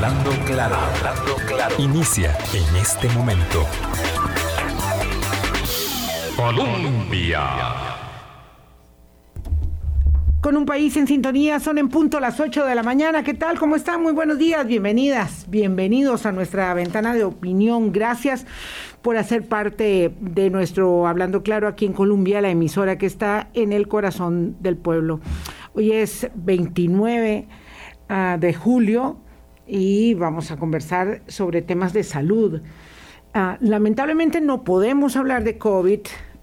Hablando claro, hablando claro. Inicia en este momento. Colombia. Con un país en sintonía, son en punto las 8 de la mañana. ¿Qué tal? ¿Cómo están? Muy buenos días, bienvenidas, bienvenidos a nuestra ventana de opinión. Gracias por hacer parte de nuestro Hablando Claro aquí en Colombia, la emisora que está en el corazón del pueblo. Hoy es 29 ah, de julio y vamos a conversar sobre temas de salud. Ah, lamentablemente no podemos hablar de COVID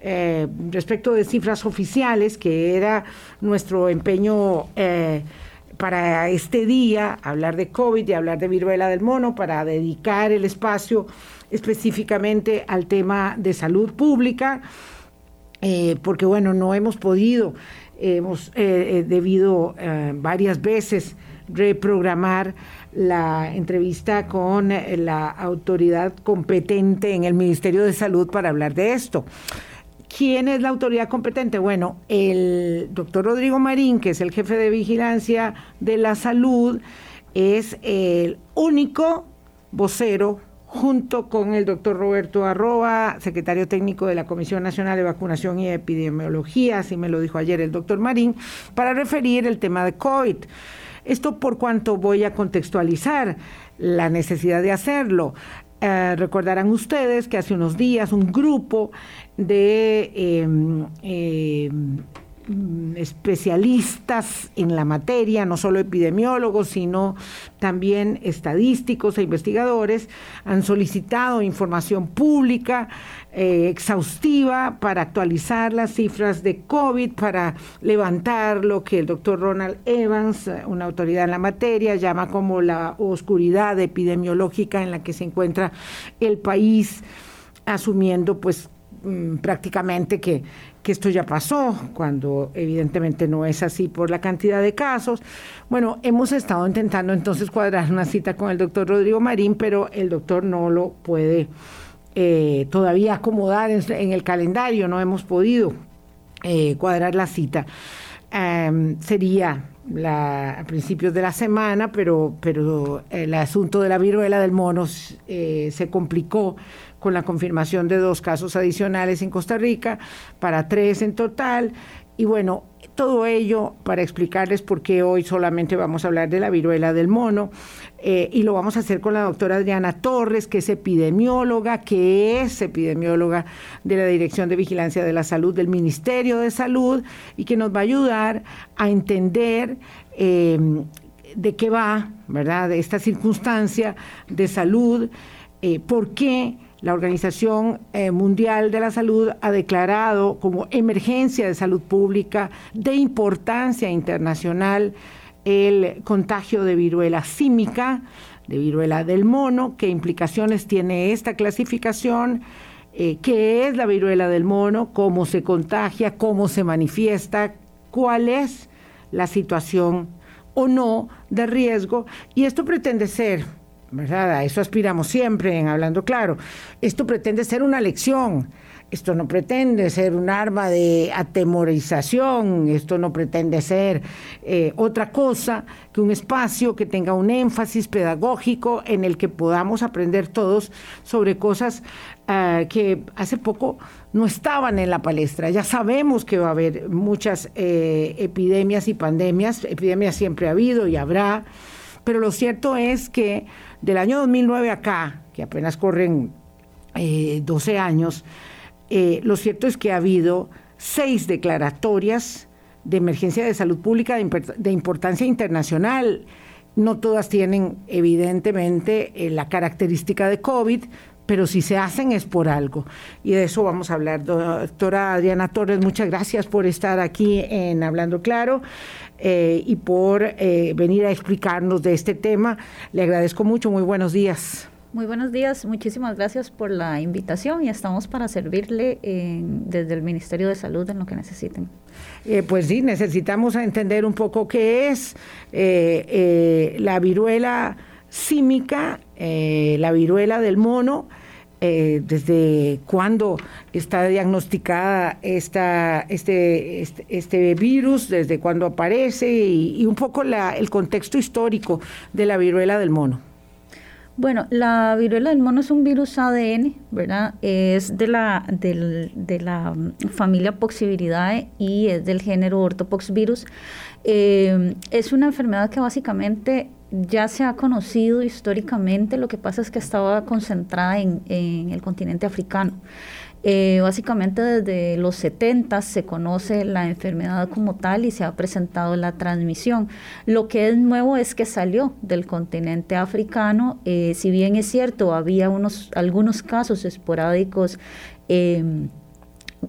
eh, respecto de cifras oficiales, que era nuestro empeño eh, para este día, hablar de COVID y hablar de viruela del mono, para dedicar el espacio específicamente al tema de salud pública, eh, porque bueno, no hemos podido, hemos debido varias veces reprogramar la entrevista con eh, la autoridad competente en el Ministerio de Salud para hablar de esto. ¿Quién es la autoridad competente? Bueno, el doctor Rodrigo Marín, que es el jefe de vigilancia de la salud, es el único vocero junto con el doctor Roberto Arroba, secretario técnico de la Comisión Nacional de Vacunación y Epidemiología, así me lo dijo ayer el doctor Marín, para referir el tema de COVID. Esto por cuanto voy a contextualizar la necesidad de hacerlo. Eh, recordarán ustedes que hace unos días un grupo de em, em, especialistas en la materia, no solo epidemiólogos, sino también estadísticos e investigadores, han solicitado información pública eh, exhaustiva para actualizar las cifras de COVID, para levantar lo que el doctor Ronald Evans, una autoridad en la materia, llama como la oscuridad epidemiológica en la que se encuentra el país, asumiendo pues mm, prácticamente que que esto ya pasó, cuando evidentemente no es así por la cantidad de casos. Bueno, hemos estado intentando entonces cuadrar una cita con el doctor Rodrigo Marín, pero el doctor no lo puede eh, todavía acomodar en, el calendario, no hemos podido eh, cuadrar la cita. Em, sería a principios de la semana, pero, pero el asunto de la viruela del mono eh, se complicó con la confirmación de dos casos adicionales en Costa Rica, para tres en total. Y bueno, todo ello para explicarles por qué hoy solamente vamos a hablar de la viruela del mono eh, y lo vamos a hacer con la doctora Adriana Torres, que es epidemióloga, que es epidemióloga de la Dirección de Vigilancia de la Salud del Ministerio de Salud y que nos va a ayudar a entender eh, de qué va, ¿verdad?, de esta circunstancia de salud, eh, por qué la Organización eh, Mundial de la Salud ha declarado como emergencia de salud pública de importancia internacional el contagio de viruela símica, de viruela del mono, qué implicaciones tiene esta clasificación, eh, qué es la viruela del mono, cómo se contagia, cómo se manifiesta, cuál es la situación o no de riesgo. Y esto pretende ser ¿verdad? A eso aspiramos siempre en Hablando Claro. Esto pretende ser una lección. Esto no pretende ser un arma de atemorización, esto no pretende ser eh, otra cosa que un espacio que tenga un énfasis pedagógico en el que podamos aprender todos sobre cosas ah, que hace poco no estaban en la palestra. Ya sabemos que va a haber muchas eh, epidemias y pandemias, epidemias siempre ha habido y habrá, pero lo cierto es que del año 2009 acá, que apenas corren 12 eh, años, eh, lo cierto es que ha habido seis declaratorias de emergencia de salud pública de, importancia internacional. No todas tienen, evidentemente, eh, la característica de COVID, pero si se hacen es por algo. Y de eso vamos a hablar. Doctora Adriana Torres, muchas gracias por estar aquí en Hablando Claro. Eh, y por eh, venir a explicarnos de este tema. Le agradezco mucho, muy buenos días. Muy buenos días, muchísimas gracias por la invitación y estamos para servirle desde el Ministerio de Salud en lo que necesiten. Eh, pues sí, necesitamos entender un poco qué es la viruela símica, la viruela del mono eh, desde cuándo está diagnosticada esta, este, este, este virus, desde cuándo aparece y, un poco la, el contexto histórico de la viruela del mono. Bueno, la viruela del mono es un virus ADN, ¿verdad? Es de la, de la mm, familia Poxviridae y es del género Orthopoxvirus. Eh, es una enfermedad que básicamente ya se ha conocido históricamente, lo que pasa es que estaba concentrada en, el continente africano. Eh, básicamente desde los 70 se conoce la enfermedad como tal y se ha presentado la transmisión. Lo que es nuevo es que salió del continente africano, eh, si bien es cierto, había unos, algunos casos esporádicos. Eh,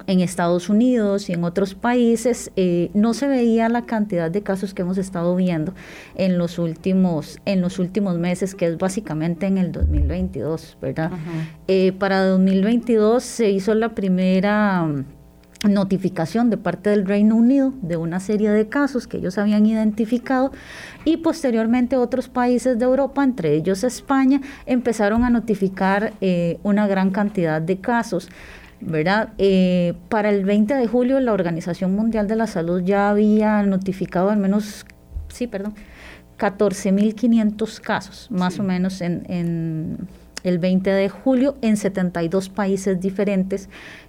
en Estados Unidos y en otros países eh, no se veía la cantidad de casos que hemos estado viendo en los últimos en los últimos meses que es básicamente en el 2022 verdad eh, para 2022 se hizo la primera mm, notificación de parte del Reino Unido de una serie de casos que ellos habían identificado y posteriormente otros países de Europa, entre ellos España, empezaron a notificar eh, una gran cantidad de casos. ¿Verdad? Eh, para el 20 de julio la Organización Mundial de la Salud ya había notificado al menos, sí, perdón, 14.500 casos, más o menos en, en, el 20 de julio, en 72 países diferentes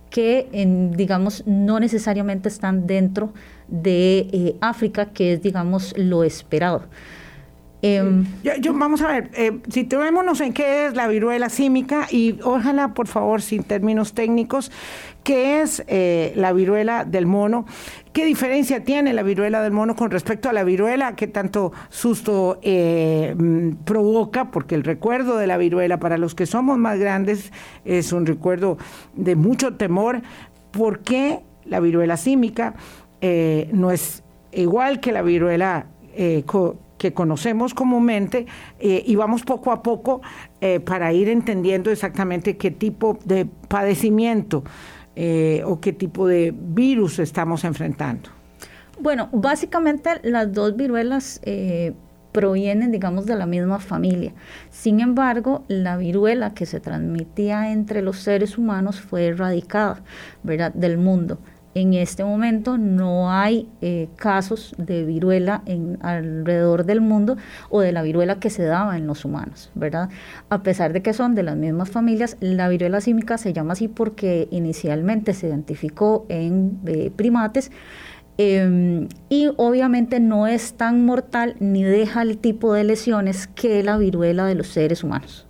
que, en, digamos, no necesariamente están dentro de eh, África, que es, digamos, lo esperado. Em, yo, vamos a ver, eh, situémonos en qué es la viruela símica y ojalá, por favor, sin términos técnicos, qué es eh, la viruela del mono, qué diferencia tiene la viruela del mono con respecto a la viruela, qué tanto susto eh, mm, provoca, porque el recuerdo de la viruela para los que somos más grandes es un recuerdo de mucho temor, ¿por qué la viruela símica no es igual que la viruela que conocemos comúnmente eh, y vamos poco a poco eh, para ir entendiendo exactamente qué tipo de padecimiento eh, o qué tipo de virus estamos enfrentando. Bueno, básicamente las dos viruelas provienen, digamos, de la misma familia. Sin embargo, la viruela que se transmitía entre los seres humanos fue erradicada, ¿verdad?, del mundo. En este momento no hay eh, casos de viruela en, alrededor del mundo o de la viruela que se daba en los humanos, ¿verdad? A pesar de que son de las mismas familias, la viruela símica se llama así porque inicialmente se identificó en eh, primates, em, y obviamente no es tan mortal ni deja el tipo de lesiones que la viruela de los seres humanos.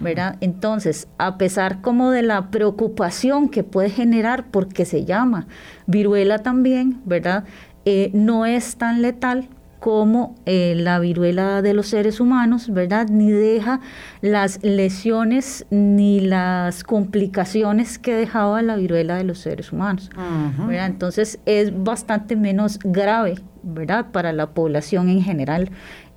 ¿Verdad? Entonces, a pesar como de la preocupación que puede generar porque se llama viruela también, ¿verdad? Eh, no es tan letal como eh, la viruela de los seres humanos, ¿verdad? Ni deja las lesiones ni las complicaciones que dejaba la viruela de los seres humanos, ¿verdad? Entonces es bastante menos grave, ¿verdad? Para la población en general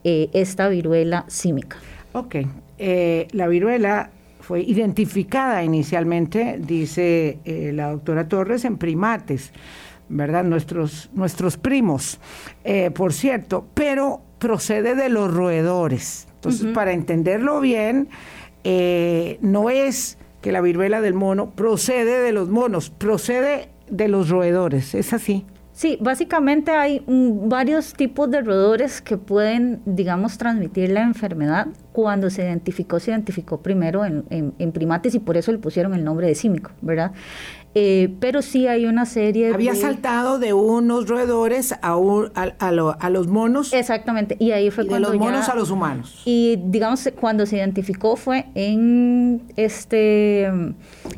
eh, esta viruela símica. Ok, eh, la viruela fue identificada inicialmente, dice eh, la doctora Torres, en primates, ¿verdad? Nuestros, nuestros primos, eh, por cierto, pero procede de los roedores. Entonces, para entenderlo bien, no es que la viruela del mono procede de los monos, procede de los roedores, ¿es así? Sí, básicamente hay varios tipos de roedores que pueden, digamos, transmitir la enfermedad. Cuando se identificó, se identificó primero en, en, primates y por eso le pusieron el nombre de símico, ¿verdad? Eh, pero sí hay una serie Había saltado de unos roedores a, a, los monos. Exactamente, y ahí fue cuando de los monos a los humanos. Y digamos, cuando se identificó fue en, este, en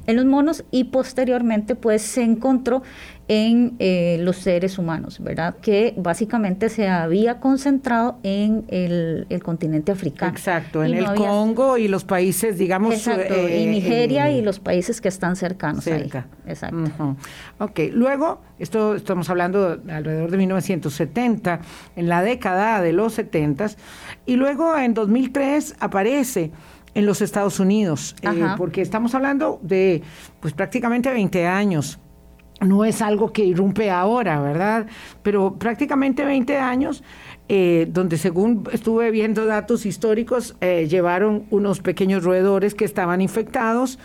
los monos y posteriormente pues se encontró en eh, los seres humanos, ¿verdad? Que básicamente se había concentrado en el, continente africano. Exacto, en el Congo y los países, digamos... Exacto, y eh, Nigeria y los países que están cercanos cerca. ahí. Exacto. Ok, luego, esto estamos hablando alrededor de 1970, en la década de los 70, y luego en 2003 aparece en los Estados Unidos, eh, porque estamos hablando de pues prácticamente 20 años no es algo que irrumpe ahora, ¿verdad? Pero prácticamente 20 años, eh, donde según estuve viendo datos históricos, eh, llevaron unos pequeños roedores que estaban infectados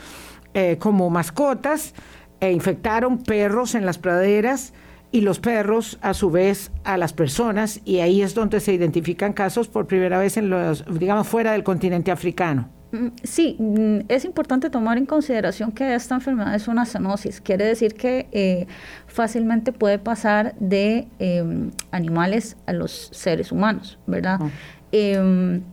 eh, como mascotas, e infectaron perros en las praderas y los perros a su vez a las personas, y ahí es donde se identifican casos por primera vez en los, digamos, fuera del continente africano. Mm, sí, mm, es importante tomar en consideración que esta enfermedad es una zoonosis. Quiere decir que eh, fácilmente puede pasar de em, animales a los seres humanos, ¿verdad? Em,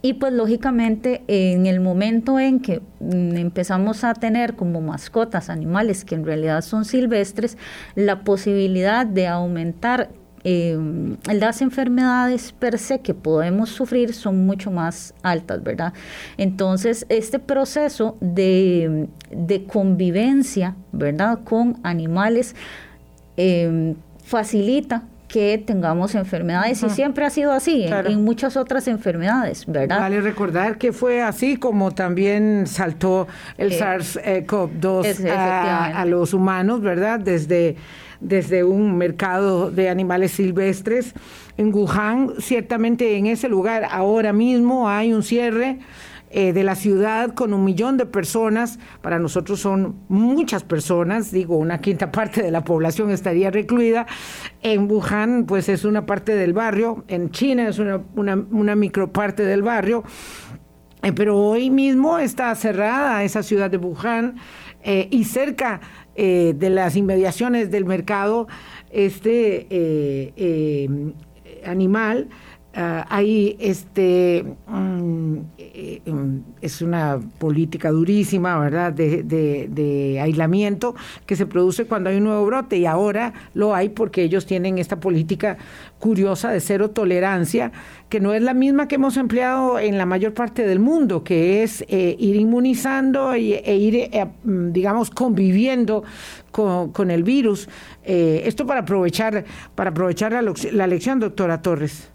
y pues lógicamente en el momento en que mm, empezamos a tener como mascotas animales que en realidad son silvestres, la posibilidad de aumentar eh, las enfermedades per se que podemos sufrir son mucho más altas, ¿verdad? Entonces, este proceso de, convivencia, ¿verdad? Con animales em, facilita que tengamos enfermedades y siempre ha sido así en, muchas otras enfermedades, ¿verdad? Vale recordar que fue así como también saltó el eh, SARS-CoV-2 a, a, los humanos, ¿verdad? Desde desde un mercado de animales silvestres. En Wuhan, ciertamente en ese lugar ahora mismo hay un cierre eh, de la ciudad con un millón de personas. Para nosotros son muchas personas, digo, una quinta parte de la población estaría recluida. En Wuhan, pues es una parte del barrio. En China es una, una, micro parte del barrio. Eh, pero hoy mismo está cerrada esa ciudad de Wuhan eh, y cerca eh, de las inmediaciones del mercado, este eh, eh, animal, ah, hay este, mm, es una política durísima, ¿verdad?, de, de, aislamiento que se produce cuando hay un nuevo brote y ahora lo hay porque ellos tienen esta política curiosa de cero tolerancia, que no es la misma que hemos empleado en la mayor parte del mundo, que es eh, ir inmunizando e, ir, eh, mm, digamos, conviviendo con, el virus. Eh, esto para aprovechar, para aprovechar la, la lección, doctora Torres.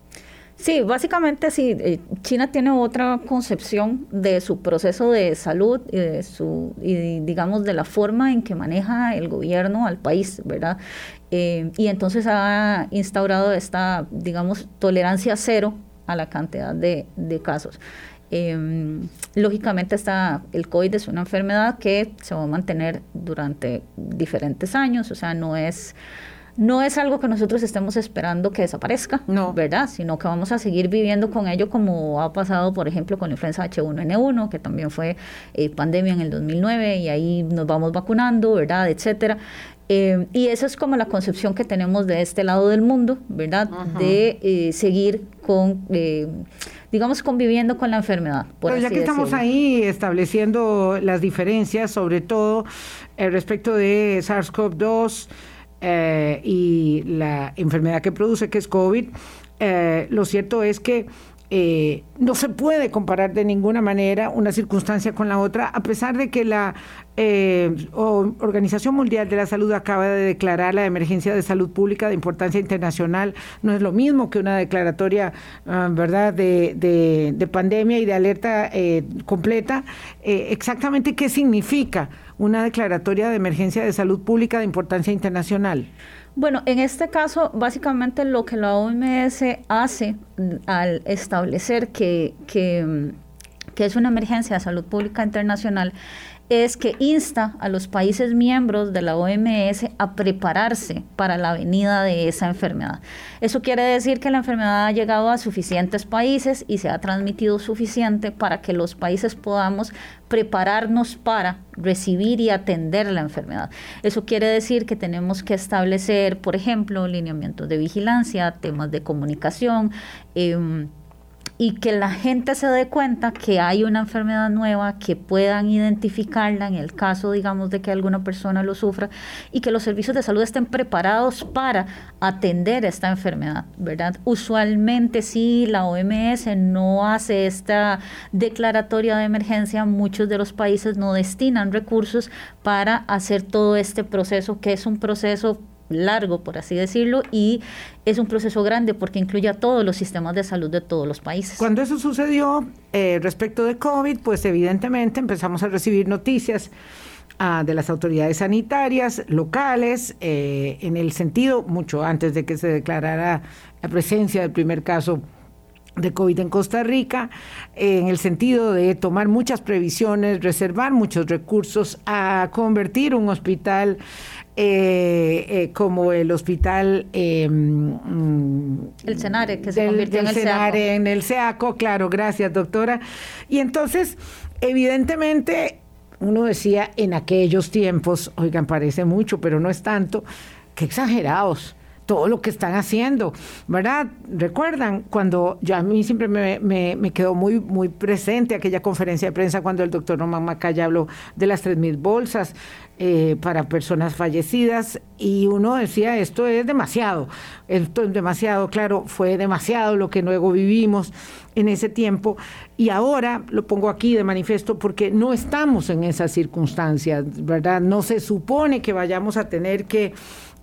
Sí, básicamente sí. China tiene otra concepción de su proceso de salud y de su, y digamos, de la forma en que maneja el gobierno al país, ¿verdad? Eh, y entonces ha instaurado esta, digamos, tolerancia cero a la cantidad de, casos. Em, lógicamente está, el COVID es una enfermedad que se va a mantener durante diferentes años, o sea, no es, no es algo que nosotros estemos esperando que desaparezca, no. ¿verdad? Sino que vamos a seguir viviendo con ello como ha pasado, por ejemplo, con la influenza H1N1, que también fue eh, pandemia en el 2009 y ahí nos vamos vacunando, ¿verdad? Etcétera. Eh, y esa es como la concepción que tenemos de este lado del mundo, ¿verdad? De eh, seguir con, eh, digamos, conviviendo con la enfermedad. Pero ya que estamos ahí estableciendo las diferencias, sobre todo respecto de SARS-CoV-2 y la enfermedad que produce, que es COVID, lo cierto es que eh, no se puede comparar de ninguna manera una circunstancia con la otra, a pesar de que la eh, Organización Mundial de la Salud acaba de declarar la emergencia de salud pública de importancia internacional. No es lo mismo que una declaratoria, ah, ¿verdad?, de, pandemia y de alerta eh, completa. exactamente qué significa una declaratoria de emergencia de salud pública de importancia internacional. Bueno, en este caso, básicamente lo que la OMS hace al establecer que, que, es una emergencia de salud pública internacional es que insta a los países miembros de la OMS a prepararse para la venida de esa enfermedad. Eso quiere decir que la enfermedad ha llegado a suficientes países y se ha transmitido suficiente para que los países podamos prepararnos para recibir y atender la enfermedad. Eso quiere decir que tenemos que establecer, por ejemplo, lineamientos de vigilancia, temas de comunicación, eh, y que la gente se dé cuenta que hay una enfermedad nueva, que puedan identificarla en el caso, digamos, de que alguna persona lo sufra y que los servicios de salud estén preparados para atender esta enfermedad, ¿verdad? Usualmente si la OMS no hace esta declaratoria de emergencia, muchos de los países no destinan recursos para hacer todo este proceso, que es un proceso largo, por así decirlo, y es un proceso grande porque incluye a todos los sistemas de salud de todos los países. Cuando eso sucedió eh, respecto de COVID, pues evidentemente empezamos a recibir noticias ah, de las autoridades sanitarias locales, eh, en el sentido, mucho antes de que se declarara la presencia del primer caso de COVID en Costa Rica, en el sentido de tomar muchas previsiones, reservar muchos recursos, a convertir un hospital eh, eh, como el hospital eh, el Senare que se convirtió en el Senare, en el SEACO, claro, gracias doctora. Y entonces, evidentemente, uno decía en aquellos tiempos, oigan, parece mucho, pero no es tanto, que exagerados todo lo que están haciendo, ¿verdad? Recuerdan cuando ya a mí siempre me, me, quedó muy, muy presente aquella conferencia de prensa cuando el doctor Román Macaya habló de las 3.000 bolsas eh, para personas fallecidas y uno decía esto es demasiado, esto es demasiado, claro, fue demasiado lo que luego vivimos en ese tiempo y ahora lo pongo aquí de manifiesto porque no estamos en esas circunstancias, ¿verdad? No se supone que vayamos a tener que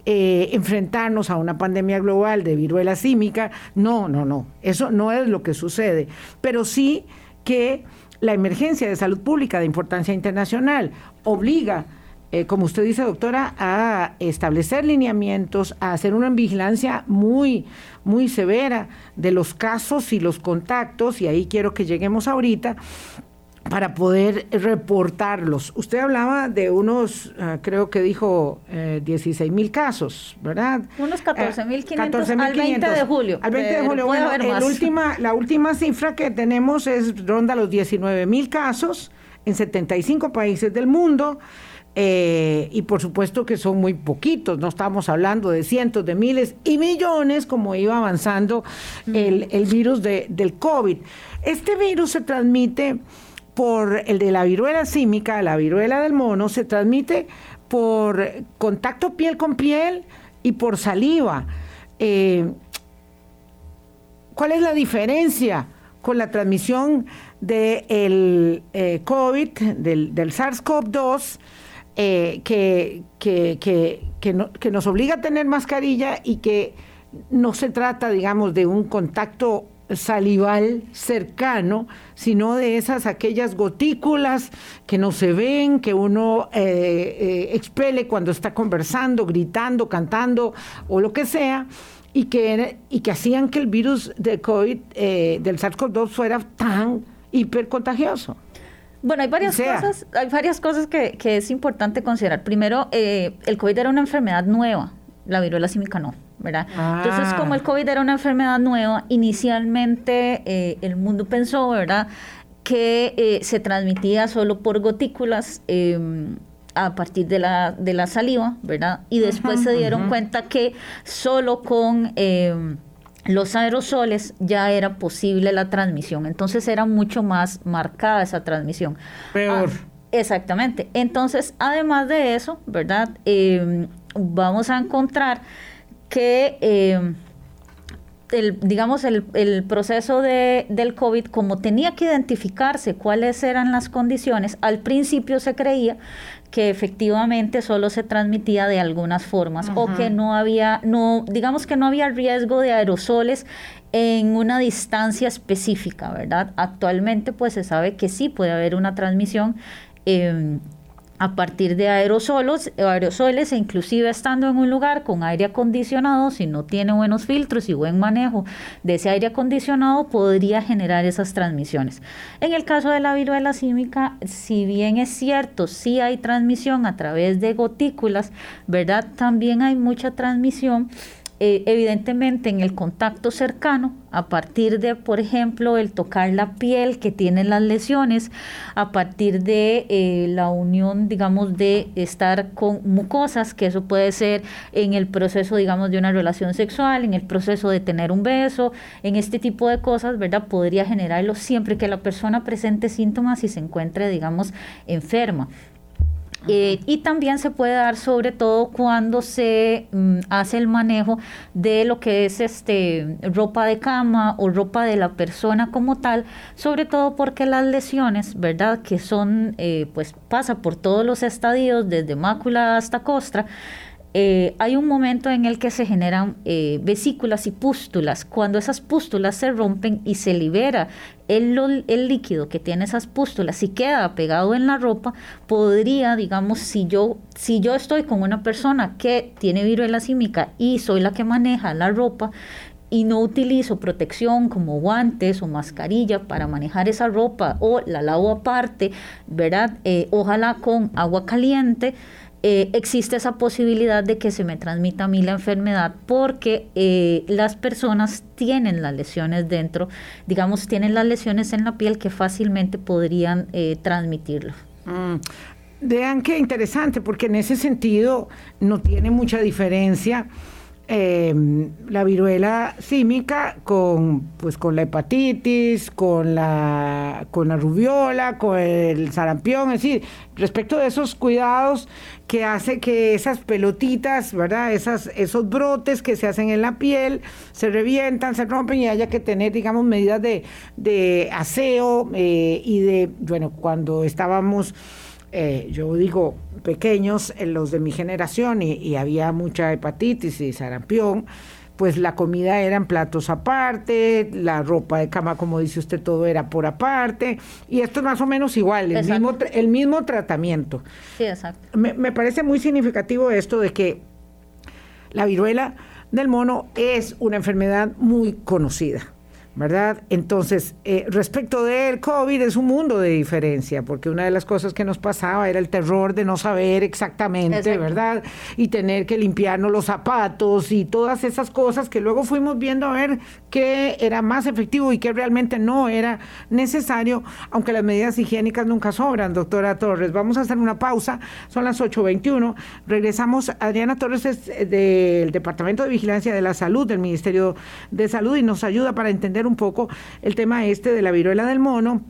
eh, enfrentarnos a una pandemia global de viruela símica. No, no, no. Eso no es lo que sucede. Pero sí que la emergencia de salud pública de importancia internacional obliga, eh, como usted dice, doctora, a establecer lineamientos, a hacer una vigilancia muy, muy severa de los casos y los contactos, y ahí quiero que lleguemos ahorita, para poder reportarlos. Usted hablaba de unos, ah, creo que dijo, eh, 16 mil casos, ¿verdad? Unos 14 mil 500 al 20 de julio. Al 20 de julio. Bueno, última, la última cifra que tenemos es ronda los 19 mil casos en 75 países del mundo. Eh, y por supuesto que son muy poquitos, no estamos hablando de cientos de miles y millones como iba avanzando el, el virus de, del COVID. Este virus se transmite por el de la viruela símica, la viruela del mono, se transmite por contacto piel con piel y por saliva. Eh, ¿Cuál es la diferencia con la transmisión del eh, COVID, del, SARS-CoV-2, eh, que, que nos obliga a tener mascarilla y que no se trata, digamos, de un contacto salival cercano, sino de esas aquellas gotículas que no se ven, que uno eh, eh, expele cuando está conversando, gritando, cantando o lo que sea, y que, y que hacían que el virus de COVID, eh, del SARS-CoV-2 fuera tan hipercontagioso. Bueno, hay varias cosas, hay varias cosas que, que, es importante considerar. Primero, el COVID era una enfermedad nueva, la viruela símica no. ¿Verdad? Entonces, ah. como el COVID era una enfermedad nueva, inicialmente eh, el mundo pensó, ¿verdad?, que eh, se transmitía solo por gotículas em, a partir de la, de la saliva, ¿verdad? Y después se dieron cuenta que solo con em, los aerosoles ya era posible la transmisión. Entonces era mucho más marcada esa transmisión. Peor. Ah, exactamente. Entonces, además de eso, ¿verdad? Em, vamos a encontrar que eh, el, digamos, el, el proceso de, del COVID, como tenía que identificarse cuáles eran las condiciones, al principio se creía que efectivamente solo se transmitía de algunas formas o que no había, no, digamos que no había riesgo de aerosoles en una distancia específica, ¿verdad? Actualmente pues se sabe que sí puede haber una transmisión eh, a partir de aerosolos, aerosoles e inclusive estando en un lugar con aire acondicionado, si no tiene buenos filtros y buen manejo de ese aire acondicionado, podría generar esas transmisiones. En el caso de la viruela símica, si bien es cierto, sí hay transmisión a través de gotículas, ¿verdad? También hay mucha transmisión eh, evidentemente en el contacto cercano, a partir de, por ejemplo, el tocar la piel que tienen las lesiones, a partir de eh, la unión, digamos, de estar con mucosas, que eso puede ser en el proceso, digamos, de una relación sexual, en el proceso de tener un beso, en este tipo de cosas, ¿verdad? Podría generarlo siempre que la persona presente síntomas y se encuentre, digamos, enferma. Eh, y también se puede dar sobre todo cuando se mm, hace el manejo de lo que es este ropa de cama o ropa de la persona como tal, sobre todo porque las lesiones, ¿verdad? Que son, eh, pues pasa por todos los estadios, desde mácula hasta costra, eh, hay un momento en el que se generan eh, vesículas y pústulas. Cuando esas pústulas se rompen y se libera el, el, líquido que tiene esas pústulas y queda pegado en la ropa, podría, digamos, si yo, si yo estoy con una persona que tiene viruela símica y soy la que maneja la ropa, y no utilizo protección como guantes o mascarilla para manejar esa ropa o la lavo aparte, ¿verdad? Eh, ojalá con agua caliente. Eh, existe esa posibilidad de que se me transmita a mí la enfermedad porque eh, las personas tienen las lesiones dentro, digamos, tienen las lesiones en la piel que fácilmente podrían transmitirlo. Mm. Vean qué interesante, porque en ese sentido no tiene mucha diferencia eh, la viruela símica con, pues, con la hepatitis, con la, con la rubiola, con el sarampión, es decir, respecto de esos cuidados que hace que esas pelotitas, ¿verdad? Esas, esos brotes que se hacen en la piel se revientan, se rompen y haya que tener, digamos, medidas de, de aseo eh, y de, bueno, cuando estábamos eh, yo digo pequeños, en los de mi generación, y, había mucha hepatitis y sarampión, pues la comida eran platos aparte, la ropa de cama, como dice usted, todo era por aparte, y esto es más o menos igual, el, mismo, el mismo tratamiento. Sí, exacto. Me, me parece muy significativo esto de que la viruela del mono es una enfermedad muy conocida ¿verdad? Entonces, eh, respecto del COVID es un mundo de diferencia, porque una de las cosas que nos pasaba era el terror de no saber exactamente, ¿verdad? Y tener que limpiarnos los zapatos y todas esas cosas que luego fuimos viendo a ver qué era más efectivo y qué realmente no era necesario, aunque las medidas higiénicas nunca sobran, doctora Torres. Vamos a hacer una pausa, son las 8.21, regresamos, Adriana Torres es eh, del Departamento de Vigilancia de la Salud del Ministerio de Salud y nos ayuda para entender un poco el tema este de la viruela del mono.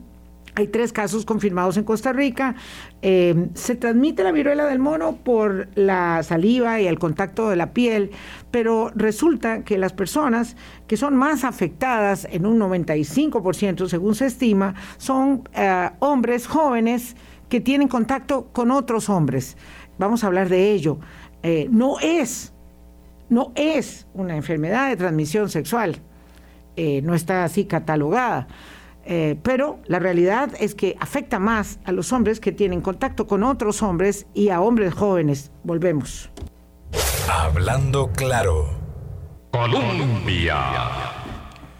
Hay tres casos confirmados en Costa Rica. Eh, se transmite la viruela del mono por la saliva y el contacto de la piel, pero resulta que las personas que son más afectadas, en un 95% según se estima, son eh, hombres jóvenes que tienen contacto con otros hombres. Vamos a hablar de ello. Eh, no es, no es una enfermedad de transmisión sexual eh, no está así catalogada. Eh, pero la realidad es que afecta más a los hombres que tienen contacto con otros hombres y a hombres jóvenes. Volvemos. Hablando claro. Colombia.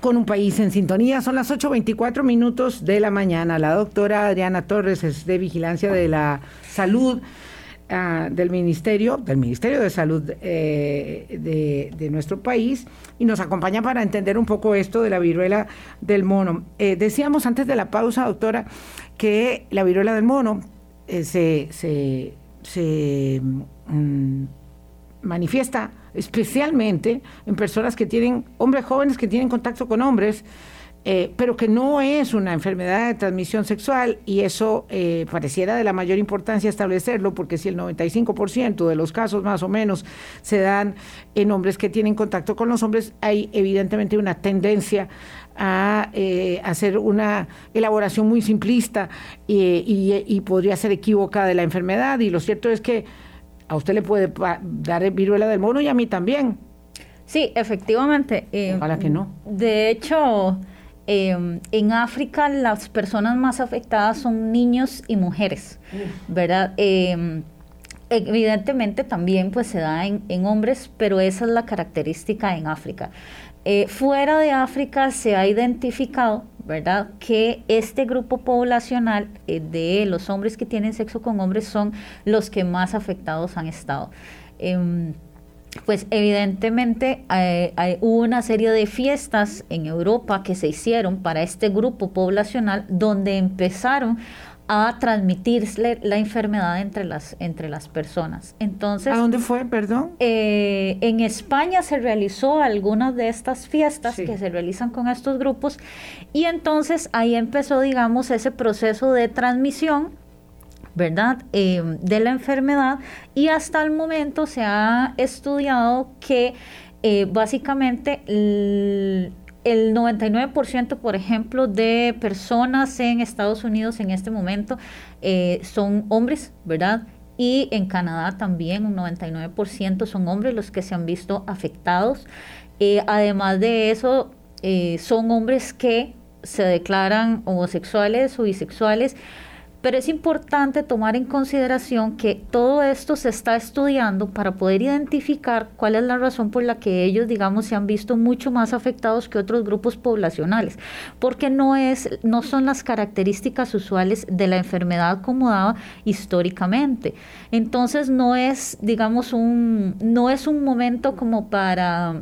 Con un país en sintonía, son las 8.24 minutos de la mañana. La doctora Adriana Torres es de Vigilancia de la Salud Del Ministerio, del Ministerio de Salud eh, de, nuestro país y nos acompaña para entender un poco esto de la viruela del mono. Eh, decíamos antes de la pausa, doctora, que la viruela del mono eh, se, se, mm, manifiesta especialmente en personas que tienen, hombres jóvenes que tienen contacto con hombres, eh, pero que no es una enfermedad de transmisión sexual y eso eh, pareciera de la mayor importancia establecerlo porque si el 95% de los casos más o menos se dan en hombres que tienen contacto con los hombres, hay evidentemente una tendencia a eh, hacer una elaboración muy simplista y, podría ser equívoca de la enfermedad y lo cierto es que a usted le puede dar viruela del mono y a mí también. Sí, efectivamente. Ojalá que no. De hecho, Em, en África las personas más afectadas son niños y mujeres, ¿verdad? Em, evidentemente también pues se da en, hombres, pero esa es la característica en África. Eh, fuera de África se ha identificado, ¿verdad?, que este grupo poblacional eh, de los hombres que tienen sexo con hombres son los que más afectados han estado. Pues evidentemente eh, hubo una serie de fiestas en Europa que se hicieron para este grupo poblacional donde empezaron a transmitirse la enfermedad entre las, entre las personas. Entonces, ¿A dónde fue, perdón? Eh, en España se realizó algunas de estas fiestas que se realizan con estos grupos y entonces ahí empezó, digamos, ese proceso de transmisión ¿verdad? Em, de la enfermedad y hasta el momento se ha estudiado que eh, básicamente el, 99%, por ejemplo, de personas en Estados Unidos en este momento eh, son hombres, ¿verdad? Y en Canadá también un 99% son hombres los que se han visto afectados. Eh, además de eso, son hombres que se declaran homosexuales o bisexuales Pero es importante tomar en consideración que todo esto se está estudiando para poder identificar cuál es la razón por la que ellos, digamos, se han visto mucho más afectados que otros grupos poblacionales, porque no es no son las características usuales de la enfermedad acomodada históricamente. Entonces no es, digamos, un no es un momento como para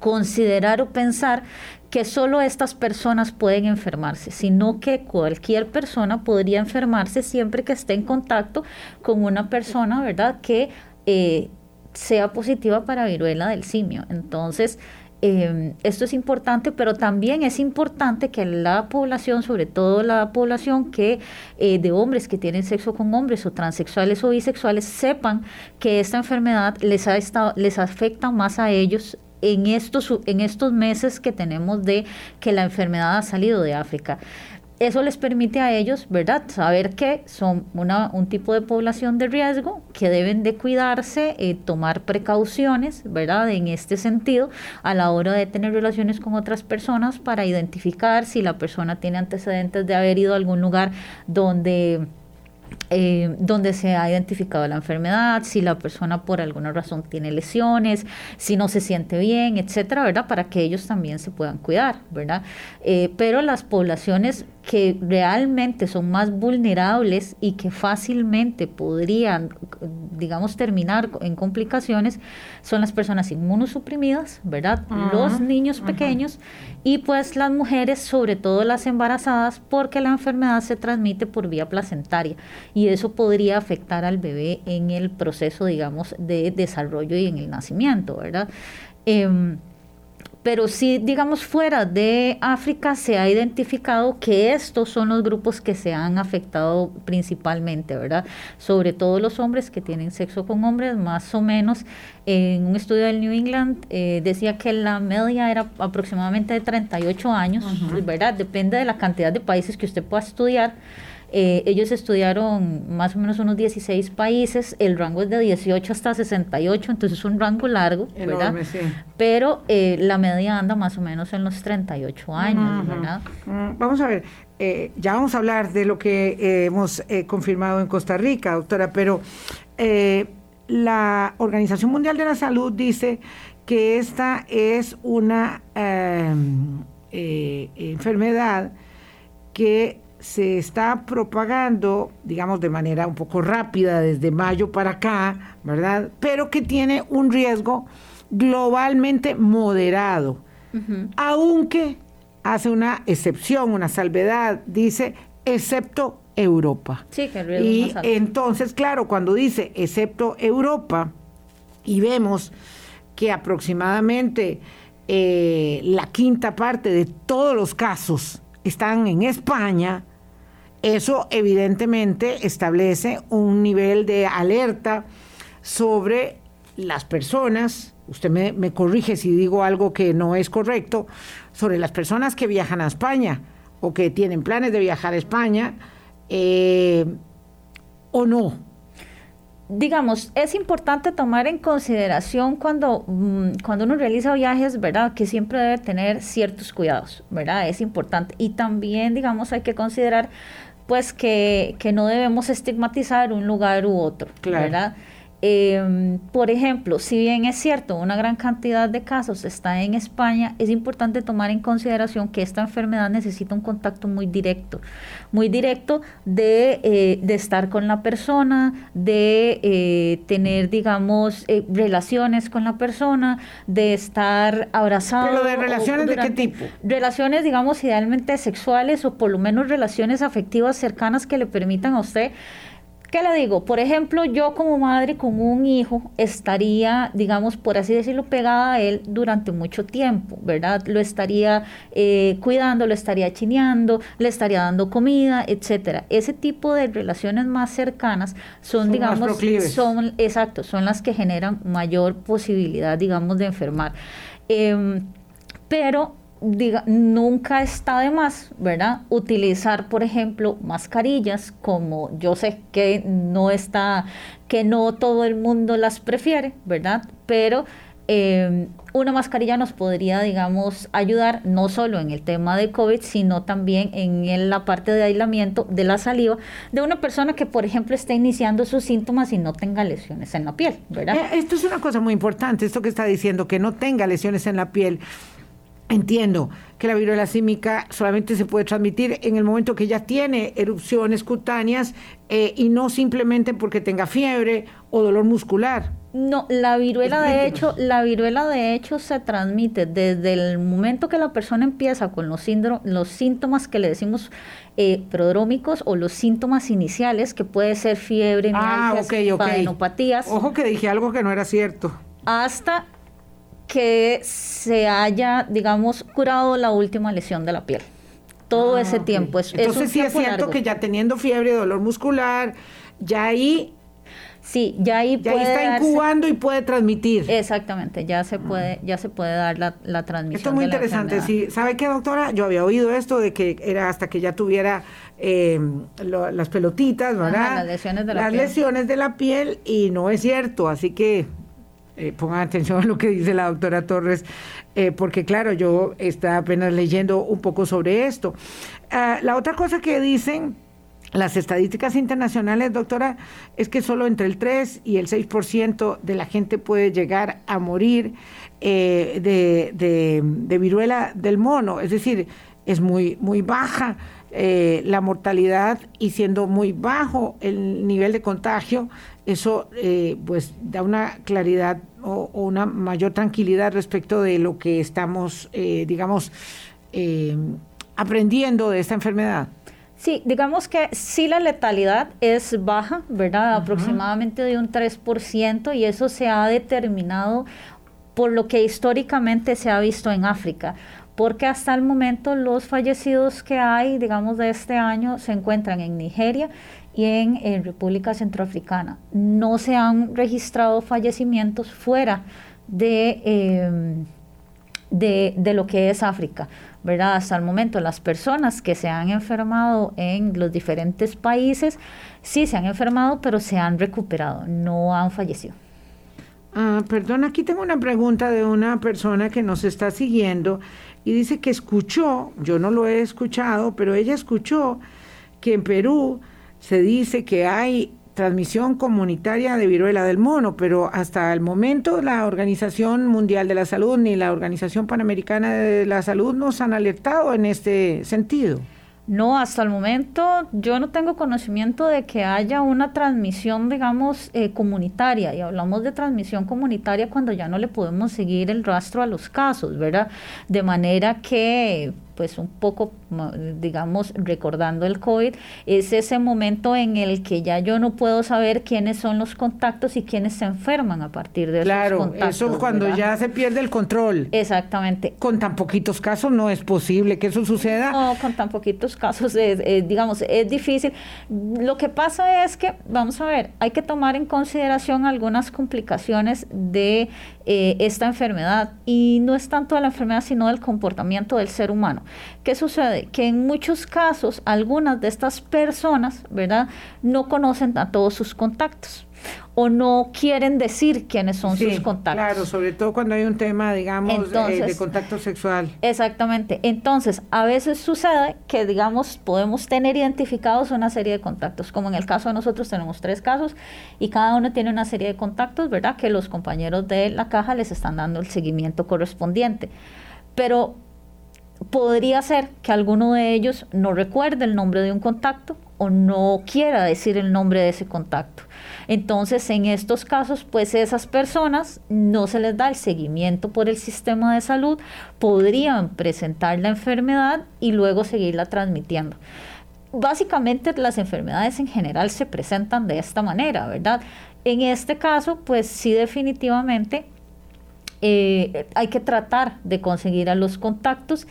considerar o pensar que solo estas personas pueden enfermarse, sino que cualquier persona podría enfermarse siempre que esté en contacto con una persona, ¿verdad?, que eh, sea positiva para viruela del simio. Entonces, em, esto es importante, pero también es importante que la población, sobre todo la población que eh, de hombres que tienen sexo con hombres o transexuales o bisexuales, sepan que esta enfermedad les, ha estado, les afecta más a ellos en estos, en estos meses que tenemos de que la enfermedad ha salido de África. Eso les permite a ellos, ¿verdad?, saber que son un tipo de población de riesgo, que deben de cuidarse, eh, tomar precauciones, ¿verdad?, en este sentido, a la hora de tener relaciones con otras personas para identificar si la persona tiene antecedentes de haber ido a algún lugar donde eh, donde se ha identificado la enfermedad, si la persona por alguna razón tiene lesiones, si no se siente bien, etcétera, ¿verdad? Para que ellos también se puedan cuidar, ¿verdad? Eh, pero las poblaciones que realmente son más vulnerables y que fácilmente podrían, digamos, terminar en complicaciones son las personas inmunosuprimidas, ¿verdad? Los niños pequeños y pues las mujeres, sobre todo las embarazadas, porque la enfermedad se transmite por vía placentaria y eso podría afectar al bebé en el proceso, digamos, de desarrollo y en el nacimiento, ¿verdad? Em, pero sí, digamos, fuera de África se ha identificado que estos son los grupos que se han afectado principalmente, ¿verdad? Sobre todo los hombres que tienen sexo con hombres, más o menos. En un estudio del New England eh, decía que la media era aproximadamente de 38 años, ¿verdad? Depende de la cantidad de países que usted pueda estudiar eh, ellos estudiaron más o menos unos 16 países, el rango es de 18 hasta 68, entonces es un rango largo, ¿verdad? Pero eh, la media anda más o menos en los 38 años, ¿verdad? Mm, vamos a ver, eh, ya vamos a hablar de lo que hemos confirmado en Costa Rica, doctora, pero la Organización Mundial de la Salud dice que esta es una em, enfermedad que se está propagando, digamos, de manera un poco rápida desde mayo para acá, ¿verdad? Pero que tiene un riesgo globalmente moderado, aunque hace una excepción, una salvedad, dice, excepto Europa. Sí, que el y entonces, claro, cuando dice excepto Europa, y vemos que aproximadamente eh, la quinta parte de todos los casos están en España, eso evidentemente establece un nivel de alerta sobre las personas, usted me, corrige si digo algo que no es correcto, sobre las personas que viajan a España o que tienen planes de viajar a España eh, o no digamos, es importante tomar en consideración cuando, mm, cuando uno realiza viajes, ¿verdad? Que siempre debe tener ciertos cuidados, ¿verdad? Es importante. Y también, digamos, hay que considerar, pues, que, que no debemos estigmatizar un lugar u otro, ¿verdad? Eh, por ejemplo, si bien es cierto, una gran cantidad de casos está en España, es importante tomar en consideración que esta enfermedad necesita un contacto muy directo, muy directo de, eh, de estar con la persona, de eh, tener, digamos, eh, relaciones con la persona, de estar abrazado. ¿Pero de relaciones de qué tipo? Relaciones, digamos, idealmente sexuales o por lo menos relaciones afectivas cercanas que le permitan a usted ¿Qué le digo? Por ejemplo, yo como madre con un hijo estaría, digamos, por así decirlo, pegada a él durante mucho tiempo, ¿verdad? Lo estaría eh, cuidando, lo estaría chineando, le estaría dando comida, etcétera. Ese tipo de relaciones más cercanas son, digamos, son, exacto, son las que generan mayor posibilidad, digamos, de enfermar. Em, pero diga, nunca está de más, ¿verdad? Utilizar, por ejemplo, mascarillas, como yo sé que no está, que no todo el mundo las prefiere, ¿verdad? Pero eh, una mascarilla nos podría, digamos, ayudar no solo en el tema de COVID, sino también en la parte de aislamiento de la saliva de una persona que, por ejemplo, esté iniciando sus síntomas y no tenga lesiones en la piel, ¿verdad? Eh, esto es una cosa muy importante, esto que está diciendo, que no tenga lesiones en la piel. Entiendo que la viruela símica solamente se puede transmitir en el momento que ya tiene erupciones cutáneas eh, y no simplemente porque tenga fiebre o dolor muscular. No, la viruela de hecho, la viruela de hecho se transmite desde el momento que la persona empieza con los, los síntomas que le decimos eh, prodrómicos o los síntomas iniciales, que puede ser fiebre, ah, okay, Ojo que dije algo que no era cierto. Hasta que se haya, digamos, curado la última lesión de la piel. Todo ah, ese tiempo. Es, Entonces sí es cierto que ya teniendo fiebre, dolor muscular, ya ahí... Sí, ya ahí ya está incubando y puede transmitir. Exactamente, ya se puede, ya se puede dar la, la transmisión. Esto es muy interesante, sí. ¿Sabe qué, doctora? Yo había oído esto de que era hasta que ya tuviera eh, las pelotitas, ¿verdad? las lesiones de la las piel. lesiones de la piel y no es cierto, así que eh, pongan atención a lo que dice la doctora Torres, eh, porque claro, yo estaba apenas leyendo un poco sobre esto. Ah, la otra cosa que dicen las estadísticas internacionales, doctora, es que solo entre el 3 y el 6% de la gente puede llegar a morir eh, de, viruela del mono, es decir, es muy, muy baja. la mortalidad y siendo muy bajo el nivel de contagio, eso eh, pues da una claridad o, una mayor tranquilidad respecto de lo que estamos, eh, digamos, eh, aprendiendo de esta enfermedad. Sí, digamos que sí la letalidad es baja, ¿verdad? Aproximadamente de un 3% y eso se ha determinado por lo que históricamente se ha visto en África porque hasta el momento los fallecidos que hay, digamos, de este año se encuentran en Nigeria y en, República Centroafricana. No se han registrado fallecimientos fuera de, em, de, de, lo que es África. ¿verdad? Hasta el momento las personas que se han enfermado en los diferentes países sí se han enfermado, pero se han recuperado, no han fallecido. Ah, perdón, aquí tengo una pregunta de una persona que nos está siguiendo y dice que escuchó, yo no lo he escuchado, pero ella escuchó que en Perú se dice que hay transmisión comunitaria de viruela del mono, pero hasta el momento la Organización Mundial de la Salud ni la Organización Panamericana de la Salud nos han alertado en este sentido. No, hasta el momento yo no tengo conocimiento de que haya una transmisión, digamos, eh, comunitaria. Y hablamos de transmisión comunitaria cuando ya no le podemos seguir el rastro a los casos, ¿verdad? De manera que pues un poco, digamos, recordando el COVID, es ese momento en el que ya yo no puedo saber quiénes son los contactos y quiénes se enferman a partir de claro, esos contactos. Claro, eso cuando ya se pierde el control. Exactamente. Con tan poquitos casos no es posible que eso suceda. No, con tan poquitos casos, digamos, es difícil. Lo que pasa es que, vamos a ver, hay que tomar en consideración algunas complicaciones de eh, esta enfermedad y no es tanto de la enfermedad, sino del comportamiento del ser humano. ¿Qué sucede? Que en muchos casos algunas de estas personas, ¿verdad? No conocen a todos sus contactos o no quieren decir quiénes son sus contactos. Claro, sobre todo cuando hay un tema, digamos, de contacto sexual. Exactamente. Entonces, a veces sucede que, digamos, podemos tener identificados una serie de contactos, como en el caso de nosotros tenemos tres casos y cada uno tiene una serie de contactos, ¿verdad? Que los compañeros de la caja les están dando el seguimiento correspondiente. Pero podría ser que alguno de ellos no recuerde el nombre de un contacto o no quiera decir el nombre de ese contacto. Entonces, en estos casos, pues esas personas no se les da el seguimiento por el sistema de salud, podrían presentar la enfermedad y luego seguirla transmitiendo. Básicamente las enfermedades en general se presentan de esta manera, ¿verdad? En este caso, pues sí definitivamente eh, hay que tratar de conseguir a los contactos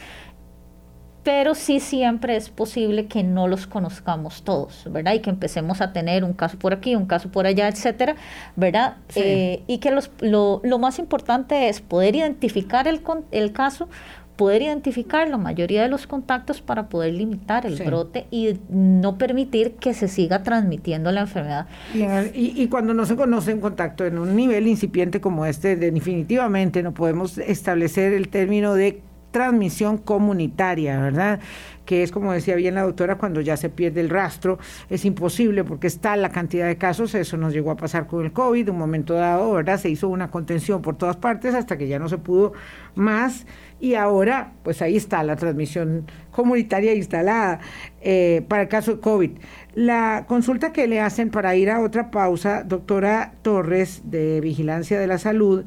pero sí siempre es posible que no los conozcamos todos, ¿verdad? Y que empecemos a tener un caso por aquí, un caso por allá, etcétera, ¿verdad? Eh, y que los, lo, lo, más importante es poder identificar el, el caso poder identificar la mayoría de los contactos para poder limitar el brote y no permitir que se siga transmitiendo la enfermedad. Y, y, cuando no se conoce un contacto en un nivel incipiente como este, definitivamente no podemos establecer el término de transmisión comunitaria, ¿verdad? Que es como decía bien la doctora, cuando ya se pierde el rastro, es imposible porque está la cantidad de casos, eso nos llegó a pasar con el COVID, un momento dado, ¿verdad? Se hizo una contención por todas partes hasta que ya no se pudo más y ahora pues ahí está la transmisión comunitaria instalada eh, para el caso de COVID. La consulta que le hacen para ir a otra pausa, doctora Torres de Vigilancia de la Salud,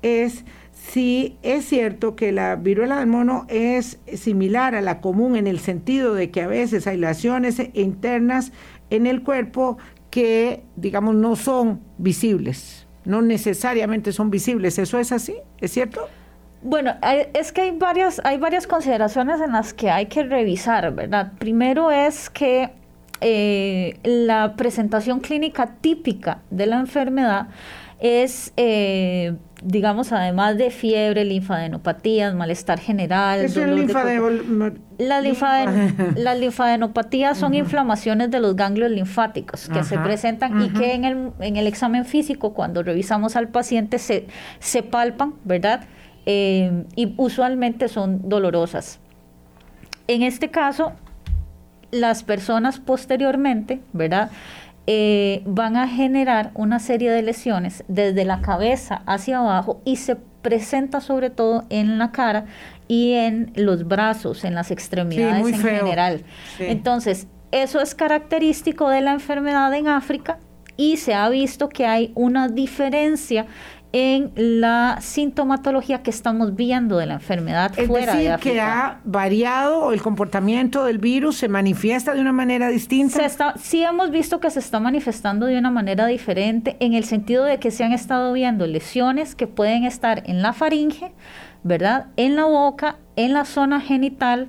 es si es cierto que la viruela del mono es similar a la común en el sentido de que a veces hay lesiones internas en el cuerpo que, digamos, no son visibles, no necesariamente son visibles. ¿Eso es así? ¿Es cierto? Bueno, es que hay varias, hay varias consideraciones en las que hay que revisar, ¿verdad? Primero es que eh, la presentación clínica típica de la enfermedad es, eh, digamos, además de fiebre, linfadenopatías, malestar general. ¿Es las, las linfadenopatías son inflamaciones de los ganglios linfáticos que se presentan y que en el, en el examen físico, cuando revisamos al paciente, se, se palpan, ¿verdad? Eh, y usualmente son dolorosas. En este caso, las personas posteriormente, ¿verdad? Eh, van a generar una serie de lesiones desde la cabeza hacia abajo y se presenta sobre todo en la cara y en los brazos, en las extremidades en general. Entonces, eso es característico de la enfermedad en África y se ha visto que hay una diferencia en la sintomatología que estamos viendo de la enfermedad es fuera decir, de África. que ha variado el comportamiento del virus, se manifiesta de una manera distinta. sí hemos visto que se está manifestando de una manera diferente en el sentido de que se han estado viendo lesiones que pueden estar en la faringe, ¿verdad? En la boca, en la zona genital,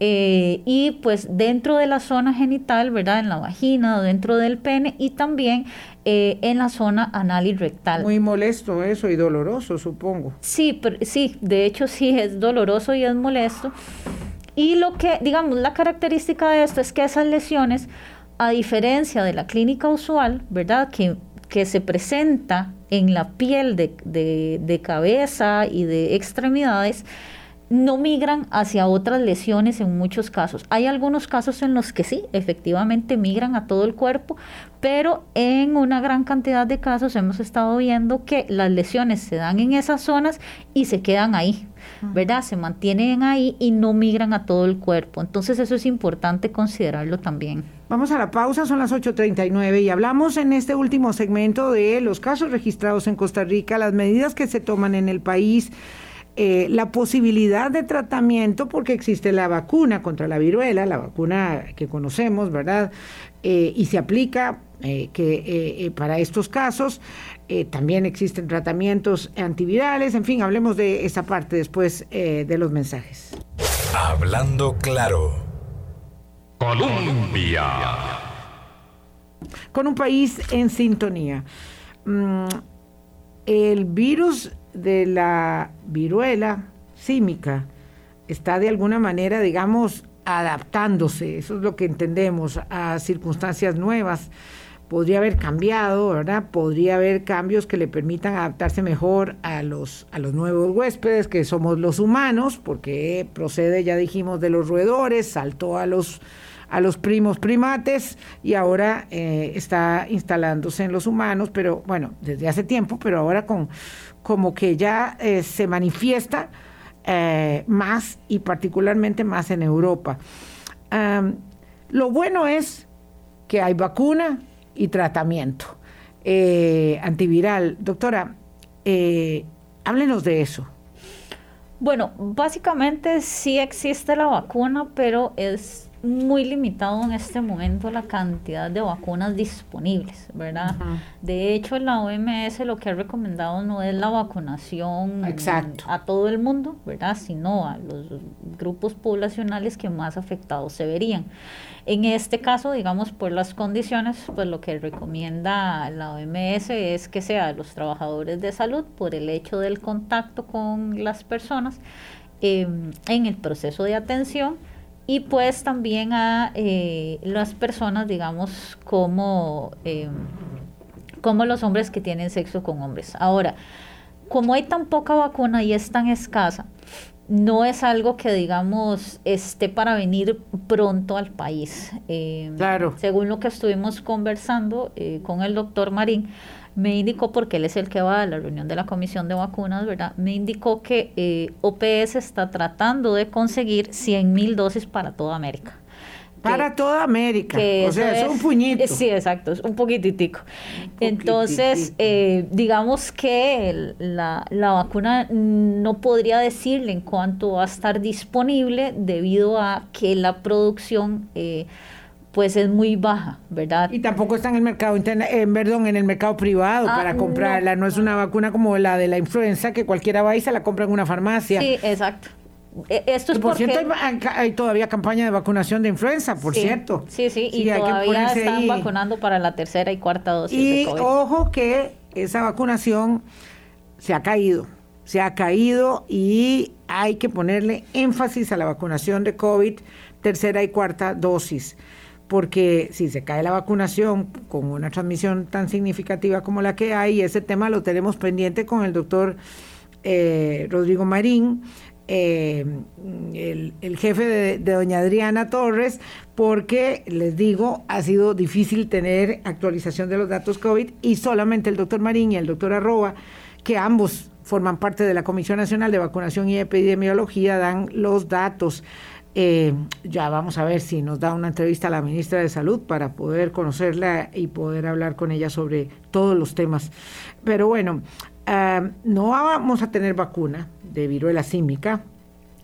eh, y pues dentro de la zona genital, ¿verdad? En la vagina dentro del pene y también eh, en la zona anal y rectal. Muy molesto eso y doloroso, supongo. Sí, sí, de hecho sí es doloroso y es molesto. Y lo que, digamos, la característica de esto es que esas lesiones, a diferencia de la clínica usual, ¿verdad? Que, que se presenta en la piel de, de, de cabeza y de extremidades, no migran hacia otras lesiones en muchos casos. Hay algunos casos en los que sí, efectivamente migran a todo el cuerpo, pero en una gran cantidad de casos hemos estado viendo que las lesiones se dan en esas zonas y se quedan ahí, ¿verdad? Se mantienen ahí y no migran a todo el cuerpo. Entonces eso es importante considerarlo también. Vamos a la pausa, son las 8.39 y hablamos en este último segmento de los casos registrados en Costa Rica, las medidas que se toman en el país eh, la posibilidad de tratamiento porque existe la vacuna contra la viruela, la vacuna que conocemos, ¿verdad? Eh, y se aplica eh, que para estos casos también existen tratamientos antivirales, en fin, hablemos de esa parte después de los mensajes. Hablando claro. Colombia. Con un país en sintonía. Mm, el virus de la viruela símica está de alguna manera, digamos, adaptándose, eso es lo que entendemos, a circunstancias nuevas. Podría haber cambiado, ¿verdad? Podría haber cambios que le permitan adaptarse mejor a los, a los nuevos huéspedes, que somos los humanos, porque procede, ya dijimos, de los roedores, saltó a los, a los primos primates y ahora eh, está instalándose en los humanos, pero bueno, desde hace tiempo, pero ahora con, como que ya eh, se manifiesta eh, más y particularmente más en Europa. lo bueno es que hay vacuna y tratamiento antiviral. Doctora, háblenos de eso. Bueno, básicamente sí existe la vacuna, pero es muy limitado en este momento la cantidad de vacunas disponibles, ¿verdad? De hecho, la OMS lo que ha recomendado no es la vacunación a todo el mundo, ¿verdad? Sino a los grupos poblacionales que más afectados se verían. En este caso, digamos, por las condiciones, pues lo que recomienda la OMS es que sea los trabajadores de salud por el hecho del contacto con las personas em, en el proceso de atención y pues también a eh, las personas, digamos, como, em, como los hombres que tienen sexo con hombres. Ahora, como hay tan poca vacuna y es tan escasa, no es algo que, digamos, esté para venir pronto al país. Em, claro. Según lo que estuvimos conversando eh, con el doctor Marín, me indicó, porque él es el que va a la reunión de la comisión de vacunas, ¿verdad? Me indicó que eh, OPS está tratando de conseguir 100 mil dosis para toda América. Para toda América. o sea, es, un puñito. Sí, exacto, es un poquititico. Entonces, eh, digamos que la, la, vacuna no podría decirle en cuánto va a estar disponible debido a que la producción... Eh, pues es muy baja, ¿verdad? Y tampoco está en el mercado interno, eh, perdón, en el mercado privado para ah, comprarla. No. es una vacuna como la de la influenza que cualquiera va y se la compra en una farmacia. Sí, exacto. E, esto es por cierto, hay, todavía campaña de vacunación de influenza, por cierto. Sí, sí, y todavía están vacunando para la tercera y cuarta dosis. Y ojo que esa vacunación se ha caído, se ha caído y hay que ponerle énfasis a la vacunación de COVID, tercera y cuarta dosis porque si se cae la vacunación con una transmisión tan significativa como la que hay, ese tema lo tenemos pendiente con el doctor eh, Rodrigo Marín, eh, el, jefe de, doña Adriana Torres, porque les digo, ha sido difícil tener actualización de los datos COVID y solamente el doctor Marín y el doctor Arroba, que ambos forman parte de la Comisión Nacional de Vacunación y Epidemiología, dan los datos. Eh, ya vamos a ver si nos da una entrevista a la ministra de Salud para poder conocerla y poder hablar con ella sobre todos los temas. Pero bueno, ah, no vamos a tener vacuna de viruela símica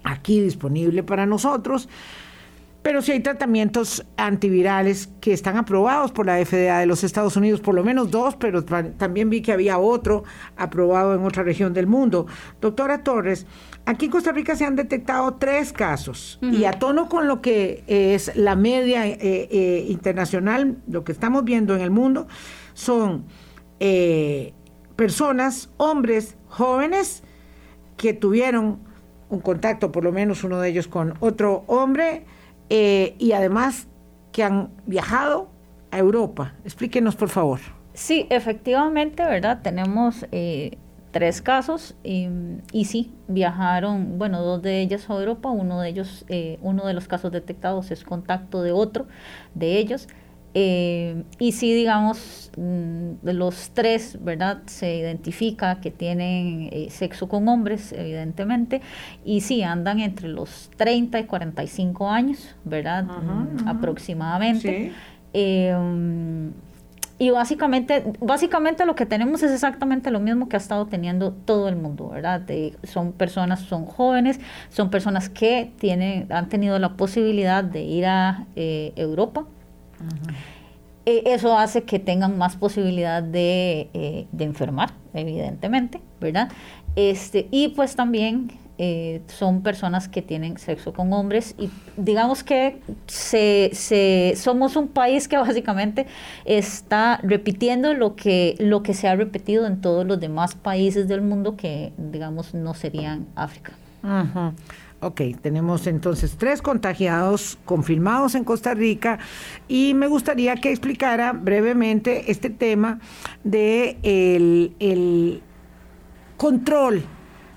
aquí disponible para nosotros, pero sí hay tratamientos antivirales que están aprobados por la FDA de los Estados Unidos, por lo menos dos, pero también vi que había otro aprobado en otra región del mundo. Doctora Torres, Aquí en Costa Rica se han detectado tres casos y a tono con lo que es la media eh, eh, internacional, lo que estamos viendo en el mundo son eh, personas, hombres jóvenes que tuvieron un contacto, por lo menos uno de ellos con otro hombre y además que han viajado a Europa. Explíquenos, por favor. Sí, efectivamente, ¿verdad? Tenemos tres casos y, sí, viajaron, bueno, dos de ellas a Europa, uno de ellos, eh, uno de los casos detectados es contacto de otro de ellos. Eh, y sí, digamos, mm, de los tres, ¿verdad? Se identifica que tienen eh, sexo con hombres, evidentemente, y sí, andan entre los 30 y 45 años, ¿verdad? Mm, aproximadamente. Sí. Y básicamente, básicamente lo que tenemos es exactamente lo mismo que ha estado teniendo todo el mundo, ¿verdad? son personas, son jóvenes, son personas que tienen, han tenido la posibilidad de ir a eh, Eh, eso hace que tengan más posibilidad de, eh, de enfermar, evidentemente, ¿verdad? Este, y pues también eh, son personas que tienen sexo con hombres y digamos que se, somos un país que básicamente está repitiendo lo que, lo que se ha repetido en todos los demás países del mundo que digamos no serían África. Ok, tenemos entonces tres contagiados confirmados en Costa Rica y me gustaría que explicara brevemente este tema de el, el control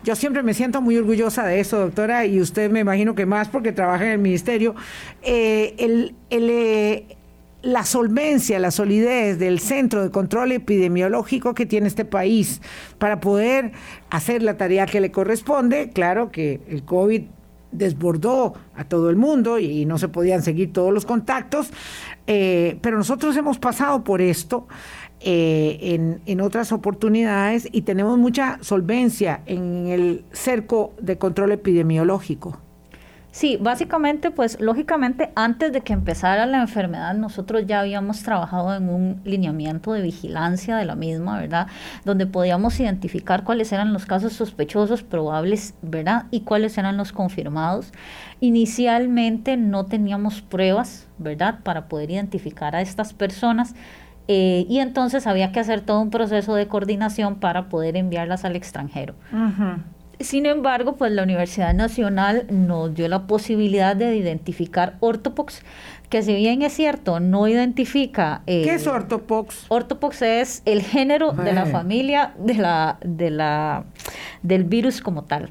yo siempre me siento muy orgullosa de eso, doctora, y usted me imagino que más porque trabaja en el ministerio. Eh, el, eh, la solvencia, la solidez del Centro de Control Epidemiológico que tiene este país para poder hacer la tarea que le corresponde. Claro que el COVID desbordó a todo el mundo y no se podían seguir todos los contactos, eh, pero nosotros hemos pasado por esto. Eh, en, en, otras oportunidades y tenemos mucha solvencia en el cerco de control epidemiológico. Sí, básicamente, pues lógicamente antes de que empezara la enfermedad, nosotros ya habíamos trabajado en un lineamiento de vigilancia de la misma, ¿verdad? Donde podíamos identificar cuáles eran los casos sospechosos, probables, ¿verdad? Y cuáles eran los confirmados. Inicialmente no teníamos pruebas, ¿verdad? Para poder identificar a estas personas eh, y entonces había que hacer todo un proceso de coordinación para poder enviarlas al extranjero. Sin embargo, pues la Universidad Nacional nos dio la posibilidad de identificar ortopox, que si bien es cierto, no identifica... Eh, ¿Qué es ortopox? Ortopox es el género de la familia de la, de la, del virus como tal.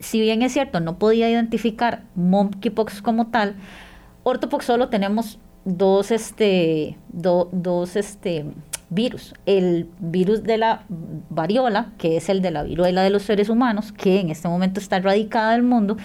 Si bien es cierto, no podía identificar monkeypox como tal, ortopox solo tenemos dos, este, dos, este, virus. El virus de la variola, que es el de la viruela de los seres humanos, que en este momento está erradicada del mundo,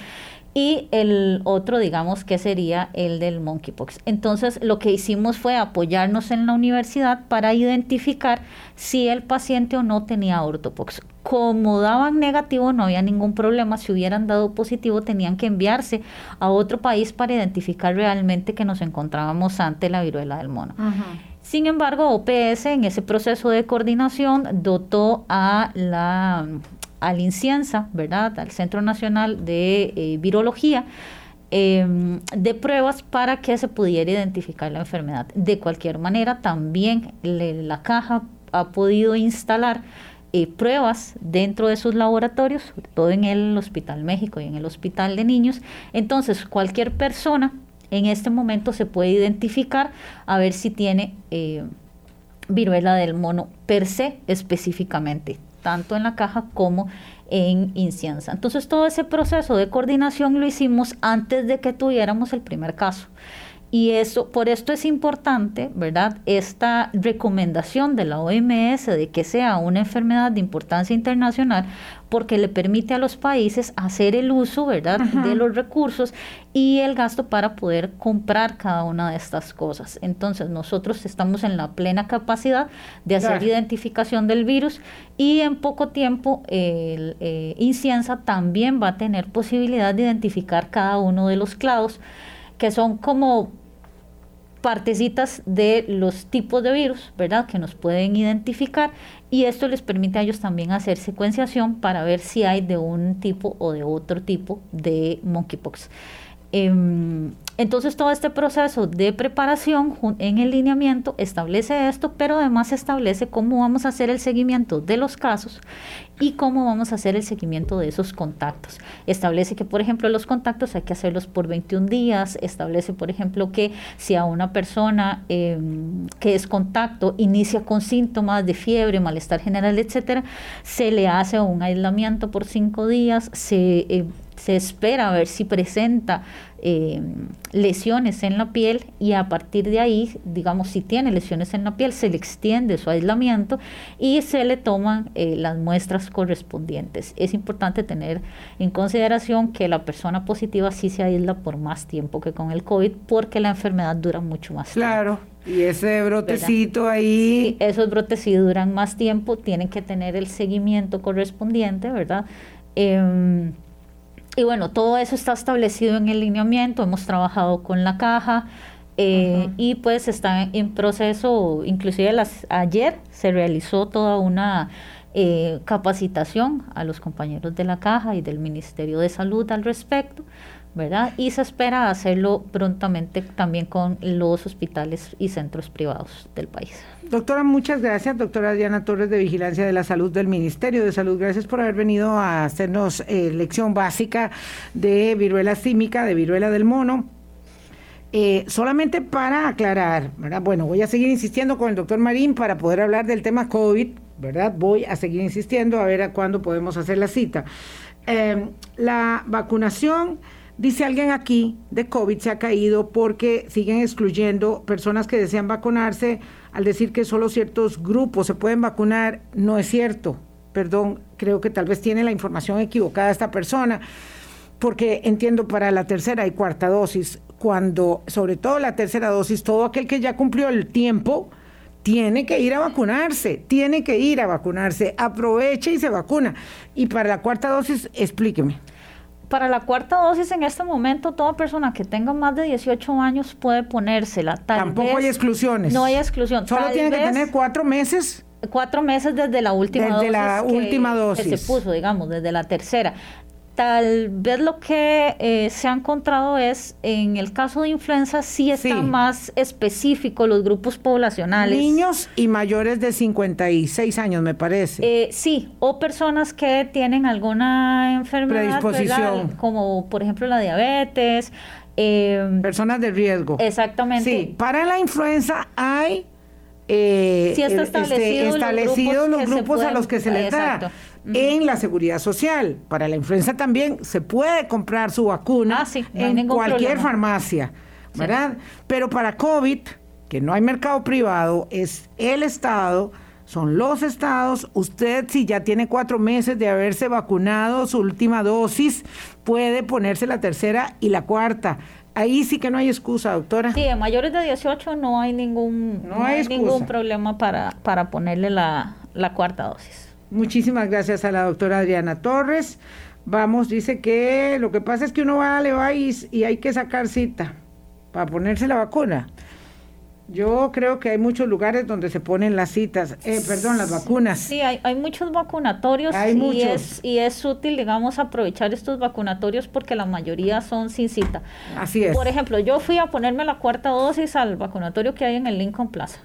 y el otro, digamos, que sería el del monkeypox. Entonces, lo que hicimos fue apoyarnos en la universidad para identificar si el paciente o no tenía ortopox. Como daban negativo, no había ningún problema. Si hubieran dado positivo, tenían que enviarse a otro país para identificar realmente que nos encontrábamos ante la viruela del mono. Sin embargo, OPS en ese proceso de coordinación dotó a la al INCIENSA, ¿verdad? Al Centro Nacional de eh, Virología, em, de pruebas para que se pudiera identificar la enfermedad. De cualquier manera, también la caja ha podido instalar eh, pruebas dentro de sus laboratorios, sobre todo en el Hospital México y en el Hospital de Niños. Entonces, cualquier persona en este momento se puede identificar a ver si tiene eh, viruela del mono per se específicamente tanto en la caja como en Incienza. Entonces todo ese proceso de coordinación lo hicimos antes de que tuviéramos el primer caso. Y eso, por esto es importante, ¿verdad? Esta recomendación de la OMS de que sea una enfermedad de importancia internacional, porque le permite a los países hacer el uso, ¿verdad?, de los recursos y el gasto para poder comprar cada una de estas cosas. Entonces, nosotros estamos en la plena capacidad de hacer identificación del virus y en poco tiempo el eh, Inciensa también va a tener posibilidad de identificar cada uno de los clavos que son como partecitas de los tipos de virus, ¿verdad? Que nos pueden identificar y esto les permite a ellos también hacer secuenciación para ver si hay de un tipo o de otro tipo de monkeypox. Em, entonces todo este proceso de preparación en el lineamiento establece esto, pero además establece cómo vamos a hacer el seguimiento de los casos y cómo vamos a hacer el seguimiento de esos contactos. Establece que, por ejemplo, los contactos hay que hacerlos por 21 días, establece, por ejemplo, que si a una persona em, que es contacto inicia con síntomas de fiebre, malestar general, etcétera, se le hace un aislamiento por cinco días, se... Eh, se espera a ver si presenta eh, lesiones en la piel y a partir de ahí, digamos, si tiene lesiones en la piel, se le extiende su aislamiento y se le toman eh, las muestras correspondientes. Es importante tener en consideración que la persona positiva sí se aísla por más tiempo que con el COVID porque la enfermedad dura mucho más claro. Y ese brotecito ahí. esos brotes sí duran más tiempo, tienen que tener el seguimiento correspondiente, ¿verdad? Em, y bueno, todo eso está establecido en el lineamiento, hemos trabajado con la caja eh, y pues está en proceso, inclusive las, ayer se realizó toda una eh, capacitación a los compañeros de la caja y del Ministerio de Salud al respecto ¿verdad? Y se espera hacerlo prontamente también con los hospitales y centros privados del país. Doctora, muchas gracias. Doctora Diana Torres de Vigilancia de la Salud del Ministerio de Salud. Gracias por haber venido a hacernos eh, lección básica de viruela símica, de viruela del mono. Eh, solamente para aclarar, ¿verdad? Bueno, voy a seguir insistiendo con el doctor Marín para poder hablar del tema COVID, ¿verdad? Voy a seguir insistiendo a ver a cuándo podemos hacer la cita. Eh, la vacunación Dice alguien aquí de COVID se ha caído porque siguen excluyendo personas que desean vacunarse al decir que solo ciertos grupos se pueden vacunar. No es cierto. Perdón, creo que tal vez tiene la información equivocada esta persona, porque entiendo para la tercera y cuarta dosis, cuando, sobre todo la tercera dosis, todo aquel que ya cumplió el tiempo, tiene que ir a vacunarse, tiene que ir a vacunarse, aproveche y se vacuna. Y para la cuarta dosis, explíqueme para la cuarta dosis en este momento toda persona que tenga más de 18 años puede ponérsela. Tampoco hay exclusiones. No hay exclusión. Solo tiene que tener cuatro meses. Cuatro meses desde la última desde la última dosis. Que se puso, digamos, desde la tercera. Tal vez lo que eh, se ha encontrado es, en el caso de influenza, sí está más específico los grupos poblacionales. Niños y mayores de 56 años, me parece. Eh, sí, o personas que tienen alguna enfermedad, como por ejemplo la diabetes. Eh, personas de riesgo. Exactamente. Sí, para la influenza hay eh, sí está este, establecido, los grupos, a los que se les da en la seguridad social. Para la influenza también se puede comprar su vacuna ah, en cualquier farmacia, ¿verdad? Pero para COVID, que no hay mercado privado, es el Estado, son los estados. Usted, si ya tiene cuatro meses de haberse vacunado su última dosis, puede ponerse la tercera y la cuarta. Ahí sí que no hay excusa, doctora. Sí, en mayores de 18 no hay ningún, no, hay ningún problema para, para ponerle la, la cuarta dosis. Muchísimas gracias a la doctora Adriana Torres. Vamos, dice que lo que pasa es que uno va a Leváis y hay que sacar cita para ponerse la vacuna. Yo creo que hay muchos lugares donde se ponen las citas, eh, perdón, las vacunas. Sí, hay, hay muchos vacunatorios hay y, muchos. Es, y es útil, digamos, aprovechar estos vacunatorios porque la mayoría son sin cita. Así es. Por ejemplo, yo fui a ponerme la cuarta dosis al vacunatorio que hay en el Lincoln Plaza.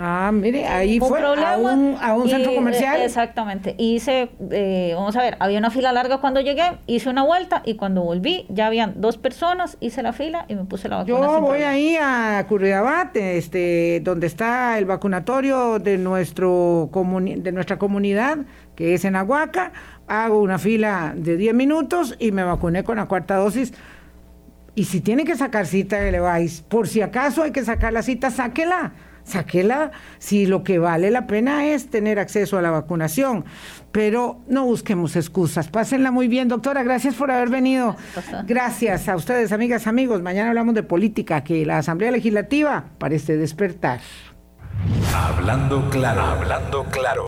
Ah, mire, ahí fue a un, a un centro comercial. Exactamente. Hice, eh, vamos a ver, había una fila larga cuando llegué, hice una vuelta y cuando volví ya habían dos personas, hice la fila y me puse la vacuna. Yo voy ahí a Curridabat, este, donde está el vacunatorio de, nuestro de nuestra comunidad, que es en Aguaca, hago una fila de 10 minutos y me vacuné con la cuarta dosis. Y si tiene que sacar cita, le vais. Por si acaso hay que sacar la cita, sáquela sáquela si lo que vale la pena es tener acceso a la vacunación. Pero no busquemos excusas. Pásenla muy bien, doctora. Gracias por haber venido. Gracias a ustedes, amigas, amigos. Mañana hablamos de política, que la Asamblea Legislativa parece despertar. Hablando claro, hablando claro.